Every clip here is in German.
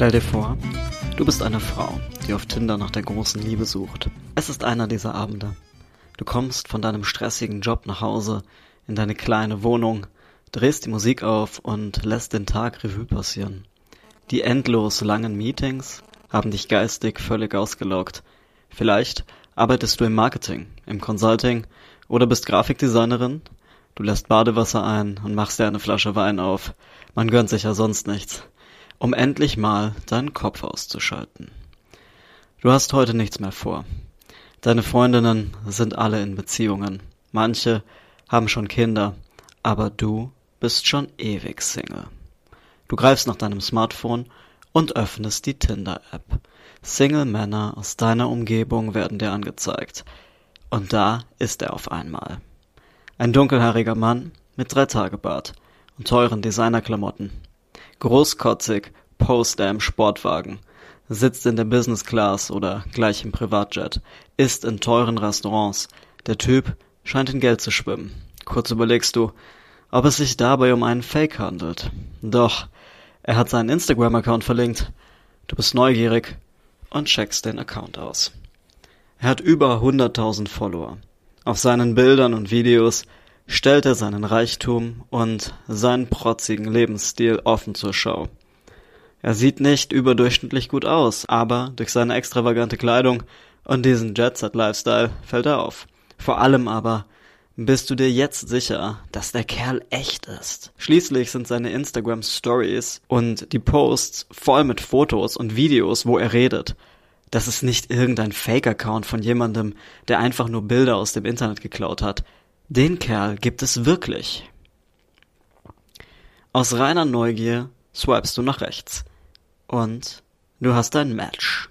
Stell dir vor, du bist eine Frau, die auf Tinder nach der großen Liebe sucht. Es ist einer dieser Abende. Du kommst von deinem stressigen Job nach Hause in deine kleine Wohnung, drehst die Musik auf und lässt den Tag Revue passieren. Die endlos langen Meetings haben dich geistig völlig ausgelaugt. Vielleicht arbeitest du im Marketing, im Consulting oder bist Grafikdesignerin. Du lässt Badewasser ein und machst dir eine Flasche Wein auf. Man gönnt sich ja sonst nichts um endlich mal deinen Kopf auszuschalten. Du hast heute nichts mehr vor. Deine Freundinnen sind alle in Beziehungen. Manche haben schon Kinder, aber du bist schon ewig Single. Du greifst nach deinem Smartphone und öffnest die Tinder-App. Single-Männer aus deiner Umgebung werden dir angezeigt. Und da ist er auf einmal. Ein dunkelhaariger Mann mit drei Tagebart und teuren Designerklamotten. Großkotzig post er im Sportwagen, sitzt in der Business Class oder gleich im Privatjet, isst in teuren Restaurants. Der Typ scheint in Geld zu schwimmen. Kurz überlegst du, ob es sich dabei um einen Fake handelt. Doch, er hat seinen Instagram-Account verlinkt. Du bist neugierig und checkst den Account aus. Er hat über 100.000 Follower. Auf seinen Bildern und Videos stellt er seinen Reichtum und seinen protzigen Lebensstil offen zur Schau. Er sieht nicht überdurchschnittlich gut aus, aber durch seine extravagante Kleidung und diesen Jet-Set-Lifestyle fällt er auf. Vor allem aber bist du dir jetzt sicher, dass der Kerl echt ist. Schließlich sind seine Instagram Stories und die Posts voll mit Fotos und Videos, wo er redet. Das ist nicht irgendein Fake-Account von jemandem, der einfach nur Bilder aus dem Internet geklaut hat. Den Kerl gibt es wirklich. Aus reiner Neugier swipest du nach rechts. Und du hast ein Match.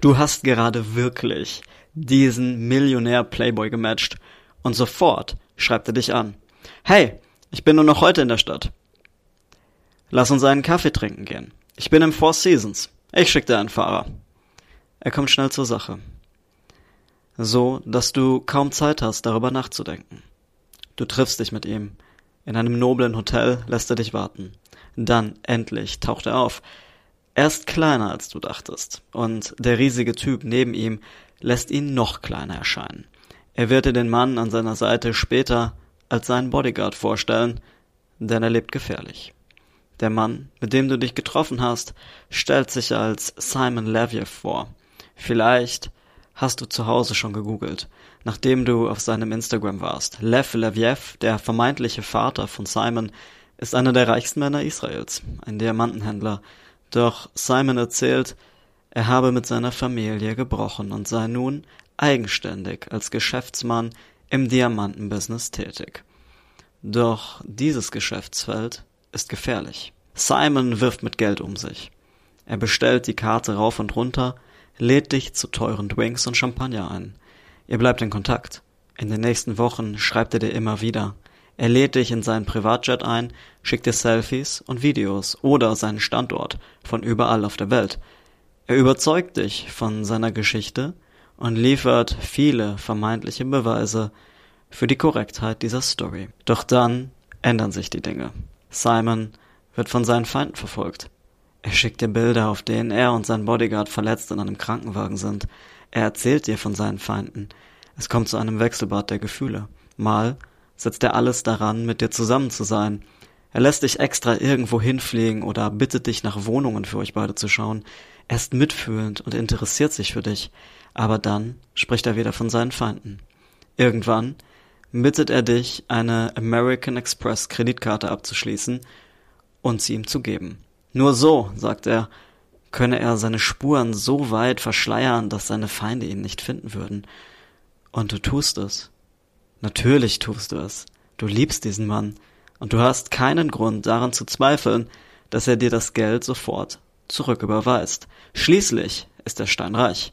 Du hast gerade wirklich diesen Millionär Playboy gematcht und sofort schreibt er dich an. Hey, ich bin nur noch heute in der Stadt. Lass uns einen Kaffee trinken gehen. Ich bin im Four Seasons. Ich schick dir einen Fahrer. Er kommt schnell zur Sache. So, dass du kaum Zeit hast, darüber nachzudenken. Du triffst dich mit ihm. In einem noblen Hotel lässt er dich warten. Dann, endlich, taucht er auf. Er ist kleiner, als du dachtest, und der riesige Typ neben ihm lässt ihn noch kleiner erscheinen. Er wird dir den Mann an seiner Seite später als seinen Bodyguard vorstellen, denn er lebt gefährlich. Der Mann, mit dem du dich getroffen hast, stellt sich als Simon Leviev vor. Vielleicht hast du zu Hause schon gegoogelt, nachdem du auf seinem Instagram warst. Lev Leviev, der vermeintliche Vater von Simon, ist einer der reichsten Männer Israels, ein Diamantenhändler. Doch Simon erzählt, er habe mit seiner Familie gebrochen und sei nun eigenständig als Geschäftsmann im Diamantenbusiness tätig. Doch dieses Geschäftsfeld ist gefährlich. Simon wirft mit Geld um sich. Er bestellt die Karte rauf und runter, lädt dich zu teuren Drinks und Champagner ein. Ihr bleibt in Kontakt. In den nächsten Wochen schreibt er dir immer wieder. Er lädt dich in seinen Privatjet ein, schickt dir Selfies und Videos oder seinen Standort von überall auf der Welt. Er überzeugt dich von seiner Geschichte und liefert viele vermeintliche Beweise für die Korrektheit dieser Story. Doch dann ändern sich die Dinge. Simon wird von seinen Feinden verfolgt. Er schickt dir Bilder, auf denen er und sein Bodyguard verletzt in einem Krankenwagen sind. Er erzählt dir von seinen Feinden. Es kommt zu einem Wechselbad der Gefühle. Mal setzt er alles daran, mit dir zusammen zu sein. Er lässt dich extra irgendwo hinfliegen oder bittet dich nach Wohnungen für euch beide zu schauen. Er ist mitfühlend und interessiert sich für dich. Aber dann spricht er wieder von seinen Feinden. Irgendwann bittet er dich, eine American Express Kreditkarte abzuschließen und sie ihm zu geben. Nur so, sagt er, könne er seine Spuren so weit verschleiern, dass seine Feinde ihn nicht finden würden. Und du tust es. Natürlich tust du es. Du liebst diesen Mann, und du hast keinen Grund daran zu zweifeln, dass er dir das Geld sofort zurücküberweist. Schließlich ist er steinreich.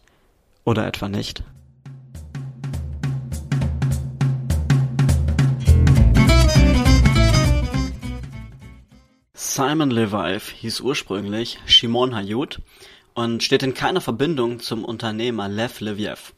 Oder etwa nicht? Simon Levive hieß ursprünglich Shimon Hayut und steht in keiner Verbindung zum Unternehmer Lev Leviev.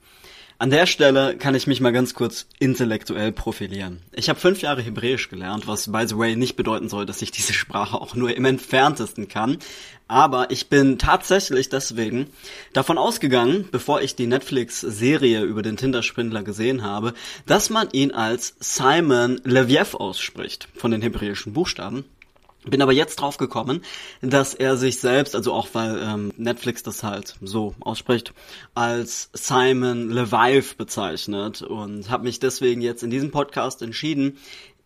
An der Stelle kann ich mich mal ganz kurz intellektuell profilieren. Ich habe fünf Jahre Hebräisch gelernt, was by the way nicht bedeuten soll, dass ich diese Sprache auch nur im entferntesten kann. Aber ich bin tatsächlich deswegen davon ausgegangen, bevor ich die Netflix-Serie über den Tinder-Schwindler gesehen habe, dass man ihn als Simon Leviev ausspricht, von den hebräischen Buchstaben. Bin aber jetzt drauf gekommen, dass er sich selbst, also auch weil ähm, Netflix das halt so ausspricht, als Simon Levive bezeichnet und habe mich deswegen jetzt in diesem Podcast entschieden,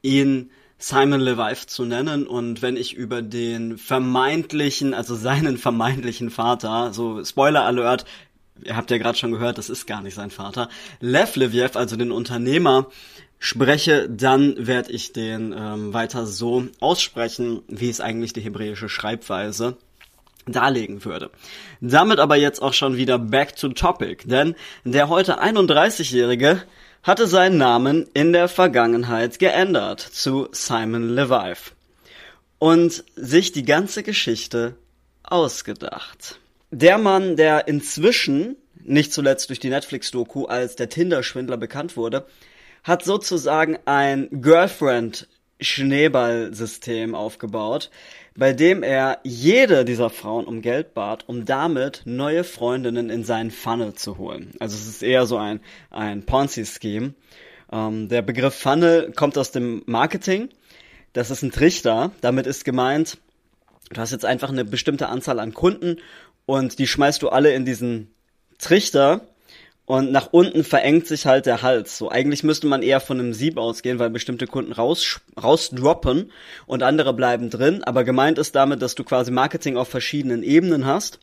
ihn Simon Levive zu nennen und wenn ich über den vermeintlichen, also seinen vermeintlichen Vater, so Spoiler Alert, ihr habt ja gerade schon gehört, das ist gar nicht sein Vater, Lev Leviev, also den Unternehmer, spreche, dann werde ich den ähm, weiter so aussprechen, wie es eigentlich die hebräische Schreibweise darlegen würde. Damit aber jetzt auch schon wieder back to topic, denn der heute 31-Jährige hatte seinen Namen in der Vergangenheit geändert zu Simon Levive und sich die ganze Geschichte ausgedacht. Der Mann, der inzwischen, nicht zuletzt durch die Netflix-Doku als der Tinder-Schwindler bekannt wurde, hat sozusagen ein Girlfriend-Schneeball-System aufgebaut, bei dem er jede dieser Frauen um Geld bat, um damit neue Freundinnen in seinen Funnel zu holen. Also es ist eher so ein, ein Ponzi-Scheme. Ähm, der Begriff Funnel kommt aus dem Marketing. Das ist ein Trichter. Damit ist gemeint, du hast jetzt einfach eine bestimmte Anzahl an Kunden und die schmeißt du alle in diesen Trichter und nach unten verengt sich halt der Hals. So eigentlich müsste man eher von einem Sieb ausgehen, weil bestimmte Kunden raus rausdroppen und andere bleiben drin. Aber gemeint ist damit, dass du quasi Marketing auf verschiedenen Ebenen hast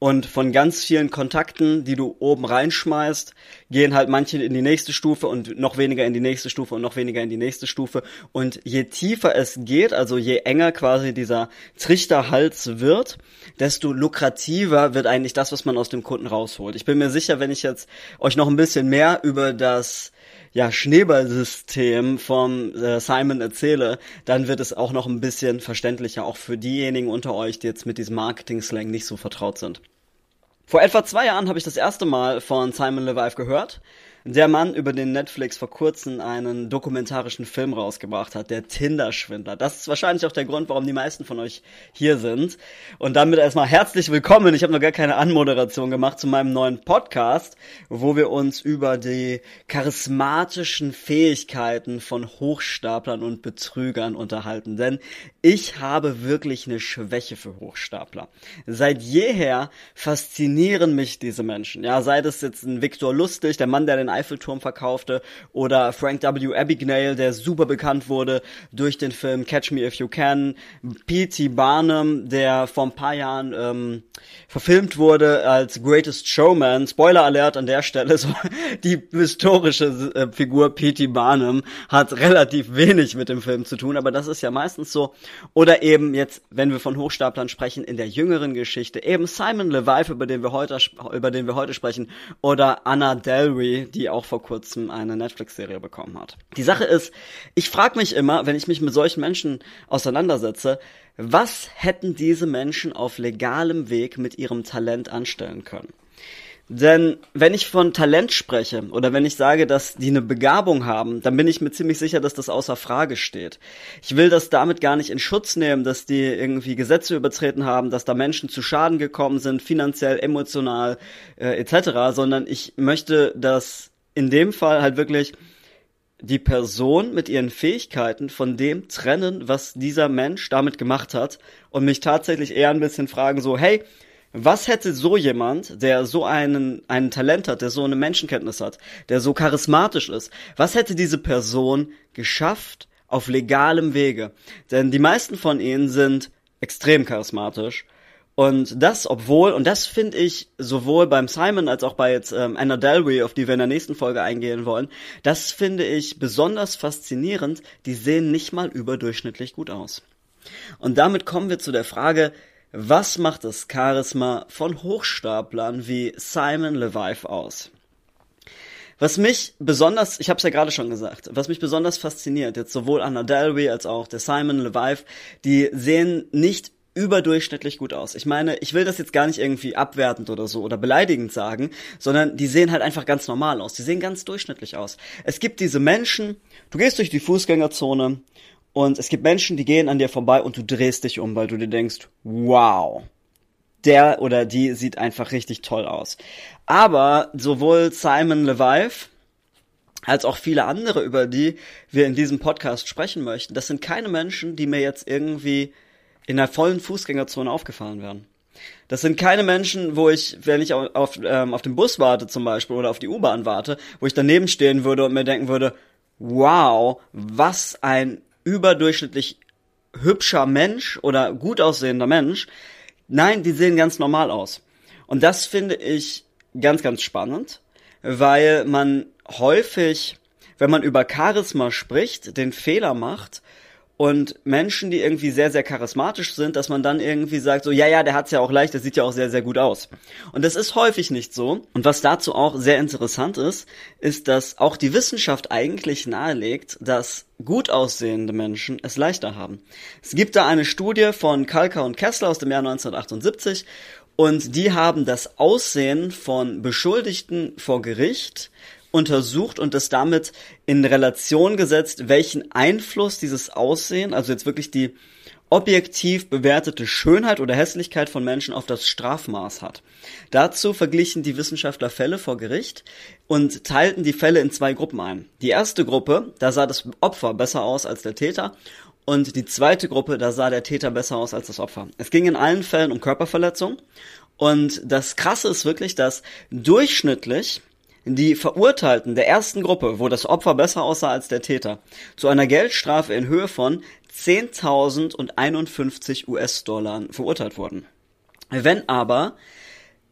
und von ganz vielen Kontakten, die du oben reinschmeißt, gehen halt manche in die nächste Stufe und noch weniger in die nächste Stufe und noch weniger in die nächste Stufe. Und je tiefer es geht, also je enger quasi dieser Trichterhals wird, desto lukrativer wird eigentlich das, was man aus dem Kunden rausholt. Ich bin mir sicher, wenn ich jetzt euch noch ein bisschen mehr über das ja, Schneeballsystem vom äh, Simon erzähle, dann wird es auch noch ein bisschen verständlicher, auch für diejenigen unter euch, die jetzt mit diesem Marketing-Slang nicht so vertraut sind. Vor etwa zwei Jahren habe ich das erste Mal von Simon Levive gehört der Mann, über den Netflix vor kurzem einen dokumentarischen Film rausgebracht hat, der Tinder-Schwindler. Das ist wahrscheinlich auch der Grund, warum die meisten von euch hier sind. Und damit erstmal herzlich willkommen. Ich habe noch gar keine Anmoderation gemacht zu meinem neuen Podcast, wo wir uns über die charismatischen Fähigkeiten von Hochstaplern und Betrügern unterhalten. Denn ich habe wirklich eine Schwäche für Hochstapler. Seit jeher faszinieren mich diese Menschen. Ja, sei das jetzt ein Viktor Lustig, der Mann, der den Eiffelturm verkaufte, oder Frank W. Abagnale, der super bekannt wurde durch den Film Catch Me If You Can, P.T. Barnum, der vor ein paar Jahren ähm, verfilmt wurde als Greatest Showman. Spoiler Alert an der Stelle, so die historische äh, Figur P.T. Barnum hat relativ wenig mit dem Film zu tun, aber das ist ja meistens so. Oder eben jetzt, wenn wir von Hochstaplern sprechen, in der jüngeren Geschichte, eben Simon Levive, über den wir heute, über den wir heute sprechen, oder Anna Delry, die auch vor kurzem eine Netflix-Serie bekommen hat. Die Sache ist, ich frage mich immer, wenn ich mich mit solchen Menschen auseinandersetze, was hätten diese Menschen auf legalem Weg mit ihrem Talent anstellen können? Denn wenn ich von Talent spreche oder wenn ich sage, dass die eine Begabung haben, dann bin ich mir ziemlich sicher, dass das außer Frage steht. Ich will das damit gar nicht in Schutz nehmen, dass die irgendwie Gesetze übertreten haben, dass da Menschen zu Schaden gekommen sind, finanziell, emotional äh, etc., sondern ich möchte, dass in dem Fall halt wirklich die Person mit ihren Fähigkeiten von dem trennen, was dieser Mensch damit gemacht hat und mich tatsächlich eher ein bisschen fragen so, hey, was hätte so jemand, der so einen, einen Talent hat, der so eine Menschenkenntnis hat, der so charismatisch ist, was hätte diese Person geschafft auf legalem Wege? Denn die meisten von ihnen sind extrem charismatisch und das, obwohl, und das finde ich sowohl beim Simon als auch bei jetzt ähm, Anna Delvey, auf die wir in der nächsten Folge eingehen wollen, das finde ich besonders faszinierend. Die sehen nicht mal überdurchschnittlich gut aus. Und damit kommen wir zu der Frage, was macht das Charisma von Hochstaplern wie Simon Levive aus? Was mich besonders, ich habe es ja gerade schon gesagt, was mich besonders fasziniert, jetzt sowohl Anna Delvey als auch der Simon Levive, die sehen nicht überdurchschnittlich gut aus. Ich meine, ich will das jetzt gar nicht irgendwie abwertend oder so oder beleidigend sagen, sondern die sehen halt einfach ganz normal aus. Die sehen ganz durchschnittlich aus. Es gibt diese Menschen, du gehst durch die Fußgängerzone und es gibt Menschen, die gehen an dir vorbei und du drehst dich um, weil du dir denkst, wow, der oder die sieht einfach richtig toll aus. Aber sowohl Simon Levive als auch viele andere, über die wir in diesem Podcast sprechen möchten, das sind keine Menschen, die mir jetzt irgendwie in der vollen Fußgängerzone aufgefallen wären. Das sind keine Menschen, wo ich, wenn ich auf, auf, ähm, auf den Bus warte zum Beispiel oder auf die U-Bahn warte, wo ich daneben stehen würde und mir denken würde, wow, was ein überdurchschnittlich hübscher Mensch oder gut aussehender Mensch. Nein, die sehen ganz normal aus. Und das finde ich ganz, ganz spannend, weil man häufig, wenn man über Charisma spricht, den Fehler macht und Menschen, die irgendwie sehr, sehr charismatisch sind, dass man dann irgendwie sagt, so, ja, ja, der hat's ja auch leicht, der sieht ja auch sehr, sehr gut aus. Und das ist häufig nicht so. Und was dazu auch sehr interessant ist, ist, dass auch die Wissenschaft eigentlich nahelegt, dass gut aussehende Menschen es leichter haben. Es gibt da eine Studie von Kalka und Kessler aus dem Jahr 1978 und die haben das Aussehen von Beschuldigten vor Gericht untersucht und das damit in Relation gesetzt, welchen Einfluss dieses Aussehen, also jetzt wirklich die objektiv bewertete Schönheit oder Hässlichkeit von Menschen auf das Strafmaß hat. Dazu verglichen die Wissenschaftler Fälle vor Gericht und teilten die Fälle in zwei Gruppen ein. Die erste Gruppe, da sah das Opfer besser aus als der Täter und die zweite Gruppe, da sah der Täter besser aus als das Opfer. Es ging in allen Fällen um Körperverletzung und das Krasse ist wirklich, dass durchschnittlich die Verurteilten der ersten Gruppe, wo das Opfer besser aussah als der Täter, zu einer Geldstrafe in Höhe von 10.051 US-Dollar verurteilt wurden. Wenn aber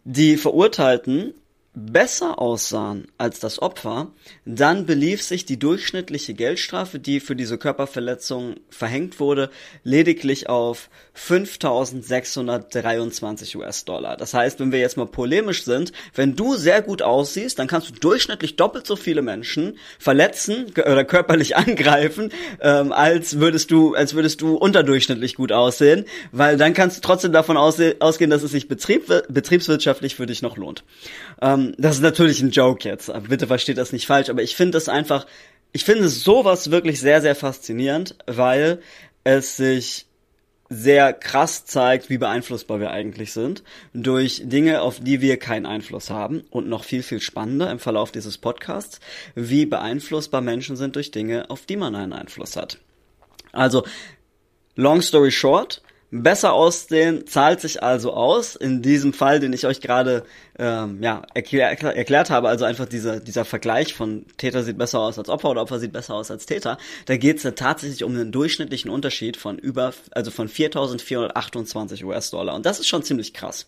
die Verurteilten besser aussahen als das Opfer, dann belief sich die durchschnittliche Geldstrafe, die für diese Körperverletzung verhängt wurde, lediglich auf 5.623 US-Dollar. Das heißt, wenn wir jetzt mal polemisch sind, wenn du sehr gut aussiehst, dann kannst du durchschnittlich doppelt so viele Menschen verletzen oder körperlich angreifen, ähm, als würdest du, als würdest du unterdurchschnittlich gut aussehen, weil dann kannst du trotzdem davon ausgehen, dass es sich betrieb, betriebswirtschaftlich für dich noch lohnt. Ähm, das ist natürlich ein Joke jetzt. Bitte versteht das nicht falsch, aber ich finde das einfach, ich finde sowas wirklich sehr, sehr faszinierend, weil es sich sehr krass zeigt, wie beeinflussbar wir eigentlich sind durch Dinge, auf die wir keinen Einfluss haben und noch viel, viel spannender im Verlauf dieses Podcasts, wie beeinflussbar Menschen sind durch Dinge, auf die man einen Einfluss hat. Also, long story short, Besser aussehen zahlt sich also aus. In diesem Fall, den ich euch gerade ähm, ja, erklär, erklärt habe, also einfach dieser, dieser Vergleich von Täter sieht besser aus als Opfer oder Opfer sieht besser aus als Täter, da geht es ja tatsächlich um einen durchschnittlichen Unterschied von über, also von 4.428 US-Dollar. Und das ist schon ziemlich krass.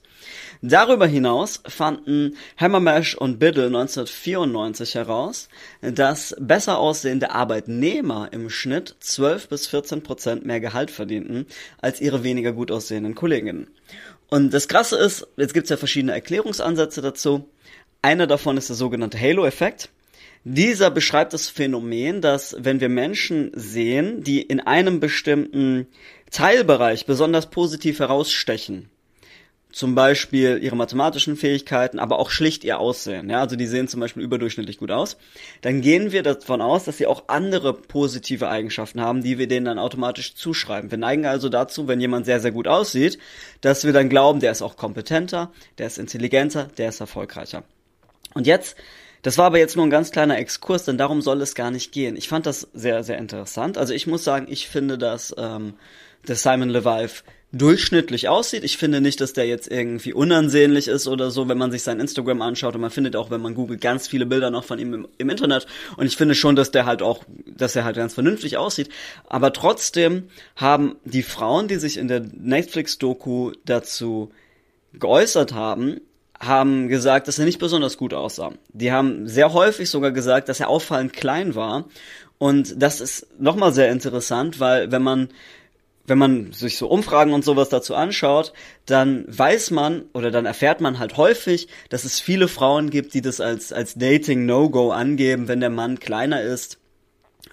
Darüber hinaus fanden Hammermash und Biddle 1994 heraus, dass besser aussehende Arbeitnehmer im Schnitt 12 bis 14 Prozent mehr Gehalt verdienten als ihre weniger gut aussehenden Kolleginnen. Und das Krasse ist, jetzt gibt es ja verschiedene Erklärungsansätze dazu. Einer davon ist der sogenannte Halo-Effekt. Dieser beschreibt das Phänomen, dass wenn wir Menschen sehen, die in einem bestimmten Teilbereich besonders positiv herausstechen, zum Beispiel ihre mathematischen Fähigkeiten, aber auch schlicht ihr Aussehen. Ja, also die sehen zum Beispiel überdurchschnittlich gut aus. Dann gehen wir davon aus, dass sie auch andere positive Eigenschaften haben, die wir denen dann automatisch zuschreiben. Wir neigen also dazu, wenn jemand sehr, sehr gut aussieht, dass wir dann glauben, der ist auch kompetenter, der ist intelligenter, der ist erfolgreicher. Und jetzt das war aber jetzt nur ein ganz kleiner Exkurs, denn darum soll es gar nicht gehen. Ich fand das sehr, sehr interessant. Also ich muss sagen, ich finde, dass ähm, der Simon Levive durchschnittlich aussieht. Ich finde nicht, dass der jetzt irgendwie unansehnlich ist oder so, wenn man sich sein Instagram anschaut und man findet auch, wenn man googelt, ganz viele Bilder noch von ihm im, im, Internet und ich finde schon, dass der halt auch, dass er halt ganz vernünftig aussieht. Aber trotzdem haben die Frauen, die sich in der Netflix-Doku dazu geäußert haben, haben gesagt, dass er nicht besonders gut aussah. Die haben sehr häufig sogar gesagt, dass er auffallend klein war. Und das ist nochmal sehr interessant, weil wenn man wenn man sich so Umfragen und sowas dazu anschaut, dann weiß man oder dann erfährt man halt häufig, dass es viele Frauen gibt, die das als, als Dating No-Go angeben, wenn der Mann kleiner ist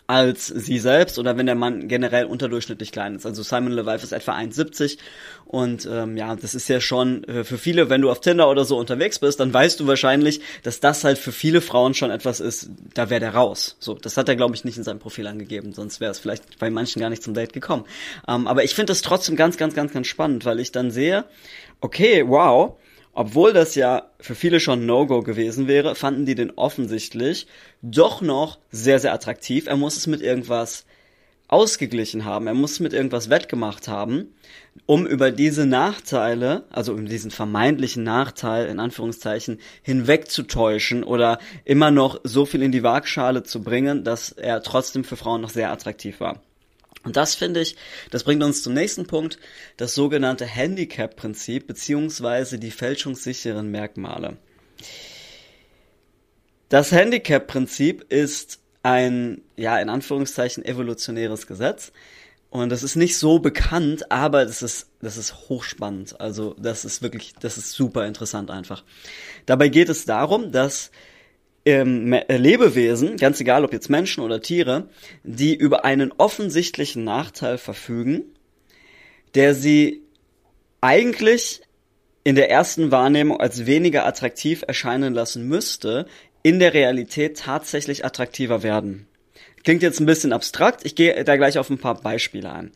als sie selbst oder wenn der Mann generell unterdurchschnittlich klein ist. Also Simon Levive ist etwa 1,70 und ähm, ja, das ist ja schon äh, für viele, wenn du auf Tinder oder so unterwegs bist, dann weißt du wahrscheinlich, dass das halt für viele Frauen schon etwas ist, da wäre der raus. So, das hat er glaube ich nicht in seinem Profil angegeben, sonst wäre es vielleicht bei manchen gar nicht zum Date gekommen. Ähm, aber ich finde das trotzdem ganz, ganz, ganz, ganz spannend, weil ich dann sehe, okay, wow, obwohl das ja für viele schon No-Go gewesen wäre, fanden die den offensichtlich doch noch sehr, sehr attraktiv. Er muss es mit irgendwas ausgeglichen haben, er muss es mit irgendwas wettgemacht haben, um über diese Nachteile, also um diesen vermeintlichen Nachteil in Anführungszeichen hinwegzutäuschen oder immer noch so viel in die Waagschale zu bringen, dass er trotzdem für Frauen noch sehr attraktiv war. Und das finde ich, das bringt uns zum nächsten Punkt, das sogenannte Handicap-Prinzip beziehungsweise die fälschungssicheren Merkmale. Das Handicap-Prinzip ist ein, ja, in Anführungszeichen evolutionäres Gesetz. Und das ist nicht so bekannt, aber das ist, das ist hochspannend. Also, das ist wirklich, das ist super interessant einfach. Dabei geht es darum, dass ähm, äh, Lebewesen, ganz egal ob jetzt Menschen oder Tiere, die über einen offensichtlichen Nachteil verfügen, der sie eigentlich in der ersten Wahrnehmung als weniger attraktiv erscheinen lassen müsste, in der Realität tatsächlich attraktiver werden. Klingt jetzt ein bisschen abstrakt, ich gehe da gleich auf ein paar Beispiele ein.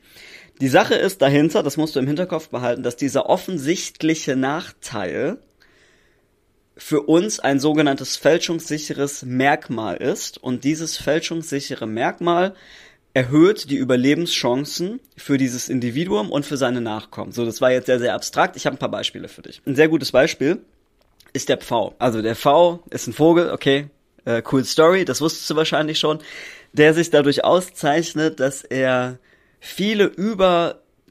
Die Sache ist dahinter, das musst du im Hinterkopf behalten, dass dieser offensichtliche Nachteil für uns ein sogenanntes fälschungssicheres Merkmal ist und dieses fälschungssichere Merkmal erhöht die Überlebenschancen für dieses Individuum und für seine Nachkommen. So, das war jetzt sehr, sehr abstrakt. Ich habe ein paar Beispiele für dich. Ein sehr gutes Beispiel ist der Pfau. Also der Pfau ist ein Vogel, okay, äh, cool Story, das wusstest du wahrscheinlich schon, der sich dadurch auszeichnet, dass er viele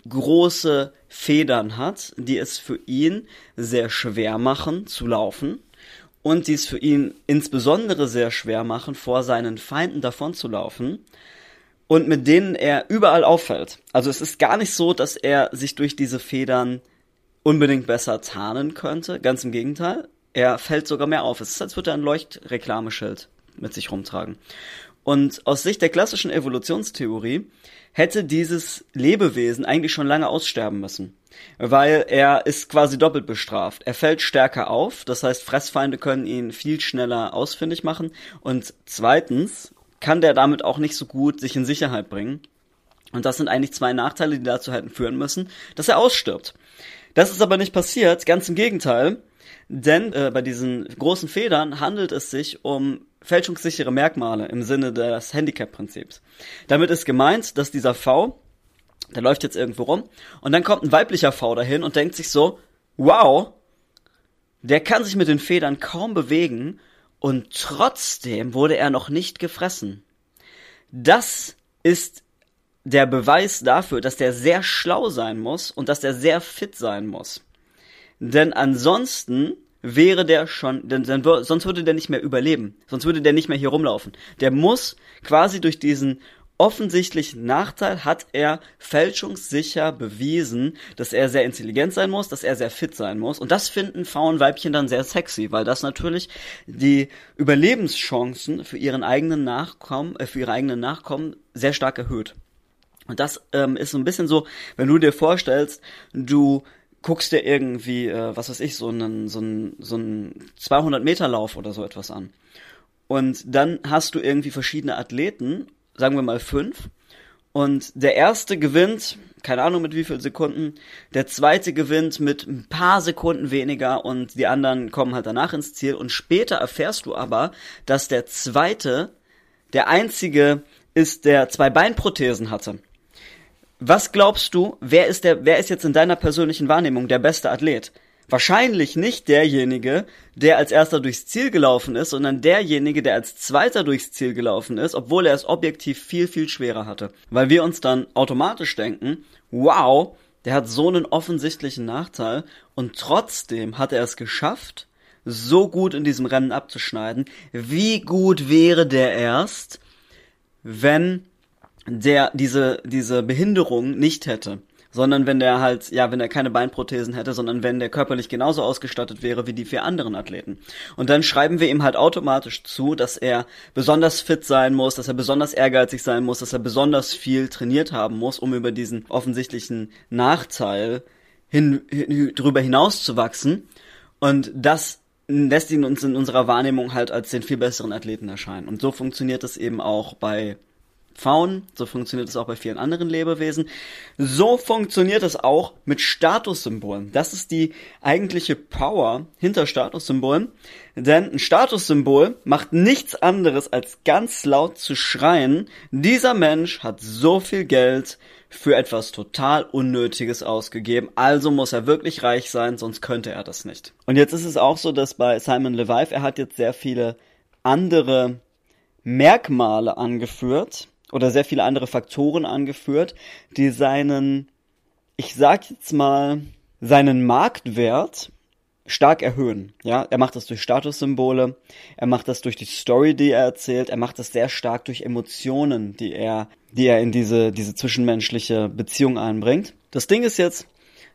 übergroße Federn hat, die es für ihn sehr schwer machen zu laufen und die es für ihn insbesondere sehr schwer machen, vor seinen Feinden davonzulaufen und mit denen er überall auffällt. Also es ist gar nicht so, dass er sich durch diese Federn unbedingt besser tarnen könnte, ganz im Gegenteil. Er fällt sogar mehr auf. Es ist, als würde er ein Leuchtreklameschild mit sich rumtragen. Und aus Sicht der klassischen Evolutionstheorie hätte dieses Lebewesen eigentlich schon lange aussterben müssen. Weil er ist quasi doppelt bestraft. Er fällt stärker auf, das heißt, Fressfeinde können ihn viel schneller ausfindig machen. Und zweitens kann der damit auch nicht so gut sich in Sicherheit bringen. Und das sind eigentlich zwei Nachteile, die dazu hätten führen müssen, dass er ausstirbt. Das ist aber nicht passiert, ganz im Gegenteil. Denn äh, bei diesen großen Federn handelt es sich um fälschungssichere Merkmale im Sinne des Handicap-Prinzips. Damit ist gemeint, dass dieser V, der läuft jetzt irgendwo rum, und dann kommt ein weiblicher V dahin und denkt sich so, wow, der kann sich mit den Federn kaum bewegen und trotzdem wurde er noch nicht gefressen. Das ist der Beweis dafür, dass der sehr schlau sein muss und dass der sehr fit sein muss. Denn ansonsten wäre der schon, denn, denn sonst würde der nicht mehr überleben, sonst würde der nicht mehr hier rumlaufen. Der muss quasi durch diesen offensichtlichen Nachteil hat er fälschungssicher bewiesen, dass er sehr intelligent sein muss, dass er sehr fit sein muss. Und das finden Frauenweibchen dann sehr sexy, weil das natürlich die Überlebenschancen für ihren eigenen Nachkommen, äh, für ihre eigenen Nachkommen sehr stark erhöht. Und das ähm, ist so ein bisschen so, wenn du dir vorstellst, du guckst dir irgendwie, äh, was weiß ich, so einen, so einen, so einen 200 Meter Lauf oder so etwas an. Und dann hast du irgendwie verschiedene Athleten, sagen wir mal fünf. Und der erste gewinnt, keine Ahnung mit wie viel Sekunden, der zweite gewinnt mit ein paar Sekunden weniger und die anderen kommen halt danach ins Ziel. Und später erfährst du aber, dass der zweite der einzige ist, der zwei Beinprothesen hatte. Was glaubst du, wer ist der, wer ist jetzt in deiner persönlichen Wahrnehmung der beste Athlet? Wahrscheinlich nicht derjenige, der als erster durchs Ziel gelaufen ist, sondern derjenige, der als zweiter durchs Ziel gelaufen ist, obwohl er es objektiv viel, viel schwerer hatte. Weil wir uns dann automatisch denken, wow, der hat so einen offensichtlichen Nachteil und trotzdem hat er es geschafft, so gut in diesem Rennen abzuschneiden. Wie gut wäre der erst, wenn der diese, diese Behinderung nicht hätte. sondern wenn der halt, ja, wenn er keine Beinprothesen hätte, sondern wenn der körperlich genauso ausgestattet wäre wie die vier anderen Athleten. Und dann schreiben wir ihm halt automatisch zu, dass er besonders fit sein muss, dass er besonders ehrgeizig sein muss, dass er besonders viel trainiert haben muss, um über diesen offensichtlichen Nachteil hin, hin drüber hinaus zu wachsen. Und das lässt ihn uns in unserer Wahrnehmung halt als den viel besseren Athleten erscheinen. Und so funktioniert es eben auch bei Faunen, so funktioniert es auch bei vielen anderen Lebewesen. So funktioniert es auch mit Statussymbolen. Das ist die eigentliche Power hinter Statussymbolen. Denn ein Statussymbol macht nichts anderes als ganz laut zu schreien, dieser Mensch hat so viel Geld für etwas total Unnötiges ausgegeben, also muss er wirklich reich sein, sonst könnte er das nicht. Und jetzt ist es auch so, dass bei Simon Levive, er hat jetzt sehr viele andere Merkmale angeführt, oder sehr viele andere Faktoren angeführt, die seinen, ich sag jetzt mal, seinen Marktwert stark erhöhen. Ja, er macht das durch Statussymbole, er macht das durch die Story, die er erzählt, er macht das sehr stark durch Emotionen, die er, die er in diese, diese zwischenmenschliche Beziehung einbringt. Das Ding ist jetzt,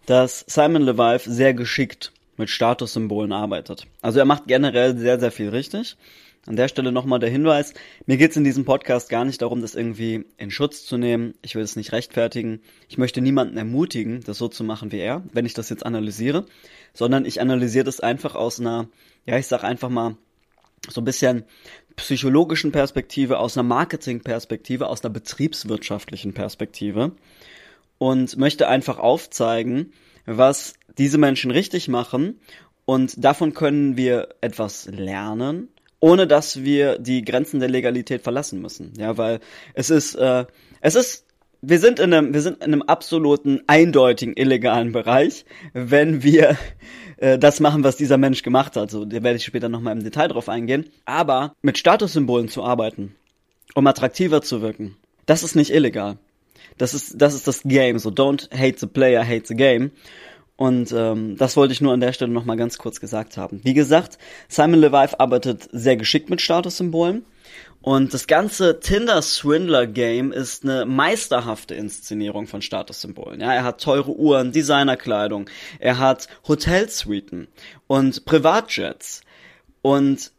dass Simon Levive sehr geschickt mit Statussymbolen arbeitet. Also er macht generell sehr, sehr viel richtig. An der Stelle nochmal der Hinweis, mir geht's in diesem Podcast gar nicht darum, das irgendwie in Schutz zu nehmen. Ich will es nicht rechtfertigen. Ich möchte niemanden ermutigen, das so zu machen wie er, wenn ich das jetzt analysiere, sondern ich analysiere das einfach aus einer, ja, ich sag einfach mal, so ein bisschen psychologischen Perspektive, aus einer Marketingperspektive, aus einer betriebswirtschaftlichen Perspektive und möchte einfach aufzeigen, was diese Menschen richtig machen und davon können wir etwas lernen ohne dass wir die Grenzen der Legalität verlassen müssen. Ja, weil es ist, äh, es ist, wir sind in einem, wir sind in einem absoluten, eindeutigen illegalen Bereich, wenn wir äh, das machen, was dieser Mensch gemacht hat. So, da werde ich später nochmal im Detail drauf eingehen. Aber mit Statussymbolen zu arbeiten, um attraktiver zu wirken, das ist nicht illegal. Das ist, das ist das Game. So, don't hate the player, hate the game. Und ähm, das wollte ich nur an der Stelle nochmal ganz kurz gesagt haben. Wie gesagt, Simon Levive arbeitet sehr geschickt mit Statussymbolen. Und das ganze Tinder-Swindler-Game ist eine meisterhafte Inszenierung von Statussymbolen. Ja, er hat teure Uhren, Designerkleidung, er hat Hotelsuiten und Privatjets. Und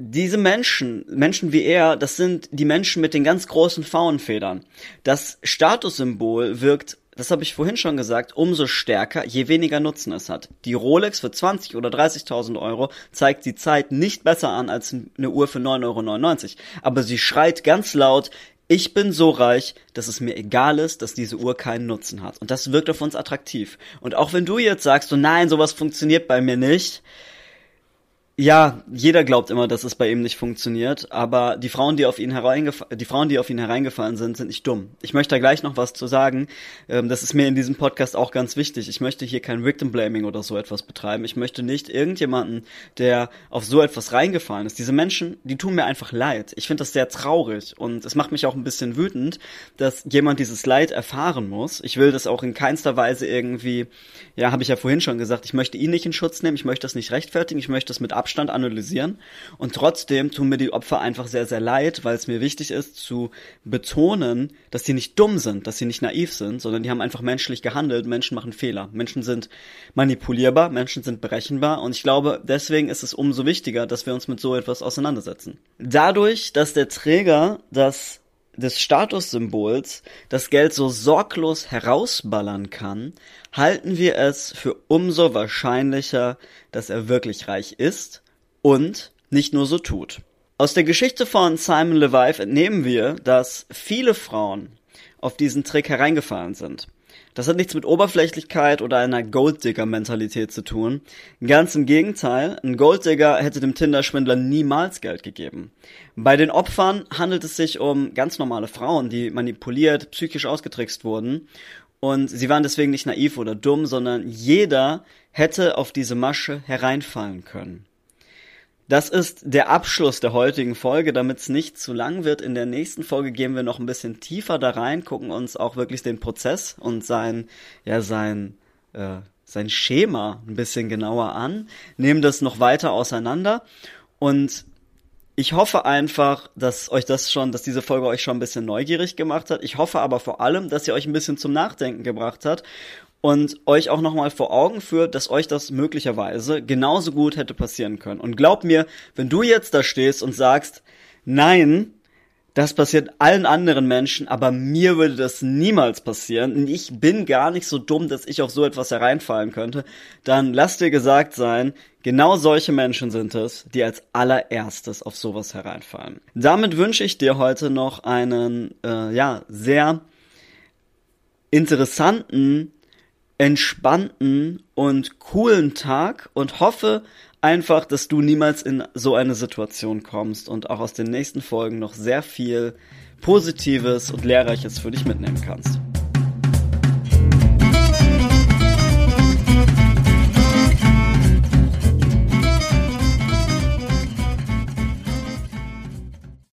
diese Menschen, Menschen wie er, das sind die Menschen mit den ganz großen Faunfedern. Das Statussymbol wirkt das habe ich vorhin schon gesagt, umso stärker, je weniger Nutzen es hat. Die Rolex für 20 oder 30.000 Euro zeigt die Zeit nicht besser an als eine Uhr für 9,99 Euro. Aber sie schreit ganz laut, ich bin so reich, dass es mir egal ist, dass diese Uhr keinen Nutzen hat. Und das wirkt auf uns attraktiv. Und auch wenn du jetzt sagst, so nein, sowas funktioniert bei mir nicht, ja, jeder glaubt immer, dass es bei ihm nicht funktioniert, aber die Frauen, die auf ihn die Frauen, die auf ihn hereingefallen sind, sind nicht dumm. Ich möchte da gleich noch was zu sagen. Ähm, das ist mir in diesem Podcast auch ganz wichtig. Ich möchte hier kein Victim Blaming oder so etwas betreiben. Ich möchte nicht irgendjemanden, der auf so etwas reingefallen ist. Diese Menschen, die tun mir einfach leid. Ich finde das sehr traurig und es macht mich auch ein bisschen wütend, dass jemand dieses Leid erfahren muss. Ich will das auch in keinster Weise irgendwie, ja, habe ich ja vorhin schon gesagt, ich möchte ihn nicht in Schutz nehmen, ich möchte das nicht rechtfertigen, ich möchte das mit Abstand Abstand analysieren. Und trotzdem tun mir die Opfer einfach sehr, sehr leid, weil es mir wichtig ist zu betonen, dass sie nicht dumm sind, dass sie nicht naiv sind, sondern die haben einfach menschlich gehandelt. Menschen machen Fehler. Menschen sind manipulierbar, Menschen sind berechenbar. Und ich glaube, deswegen ist es umso wichtiger, dass wir uns mit so etwas auseinandersetzen. Dadurch, dass der Träger das des Statussymbols das Geld so sorglos herausballern kann, halten wir es für umso wahrscheinlicher, dass er wirklich reich ist und nicht nur so tut. Aus der Geschichte von Simon Levive entnehmen wir, dass viele Frauen auf diesen Trick hereingefallen sind. Das hat nichts mit Oberflächlichkeit oder einer Golddigger-Mentalität zu tun. Ganz im Gegenteil, ein Golddigger hätte dem Tinder-Schwindler niemals Geld gegeben. Bei den Opfern handelt es sich um ganz normale Frauen, die manipuliert, psychisch ausgetrickst wurden. Und sie waren deswegen nicht naiv oder dumm, sondern jeder hätte auf diese Masche hereinfallen können. Das ist der Abschluss der heutigen Folge, damit es nicht zu lang wird. In der nächsten Folge gehen wir noch ein bisschen tiefer da rein, gucken uns auch wirklich den Prozess und sein, ja, sein, äh, sein Schema ein bisschen genauer an, nehmen das noch weiter auseinander und Ich hoffe einfach, dass euch das schon, dass diese Folge euch schon ein bisschen neugierig gemacht hat. Ich hoffe aber vor allem, dass sie euch ein bisschen zum Nachdenken gebracht hat und euch auch nochmal vor Augen führt, dass euch das möglicherweise genauso gut hätte passieren können. Und glaub mir, wenn du jetzt da stehst und sagst, nein, das passiert allen anderen Menschen, aber mir würde das niemals passieren. Und ich bin gar nicht so dumm, dass ich auf so etwas hereinfallen könnte. Dann lass dir gesagt sein, genau solche Menschen sind es, die als allererstes auf sowas hereinfallen. Damit wünsche ich dir heute noch einen, äh, ja, sehr interessanten, entspannten und coolen Tag und hoffe einfach, dass du niemals in so eine Situation kommst und auch aus den nächsten Folgen noch sehr viel Positives und Lehrreiches für dich mitnehmen kannst.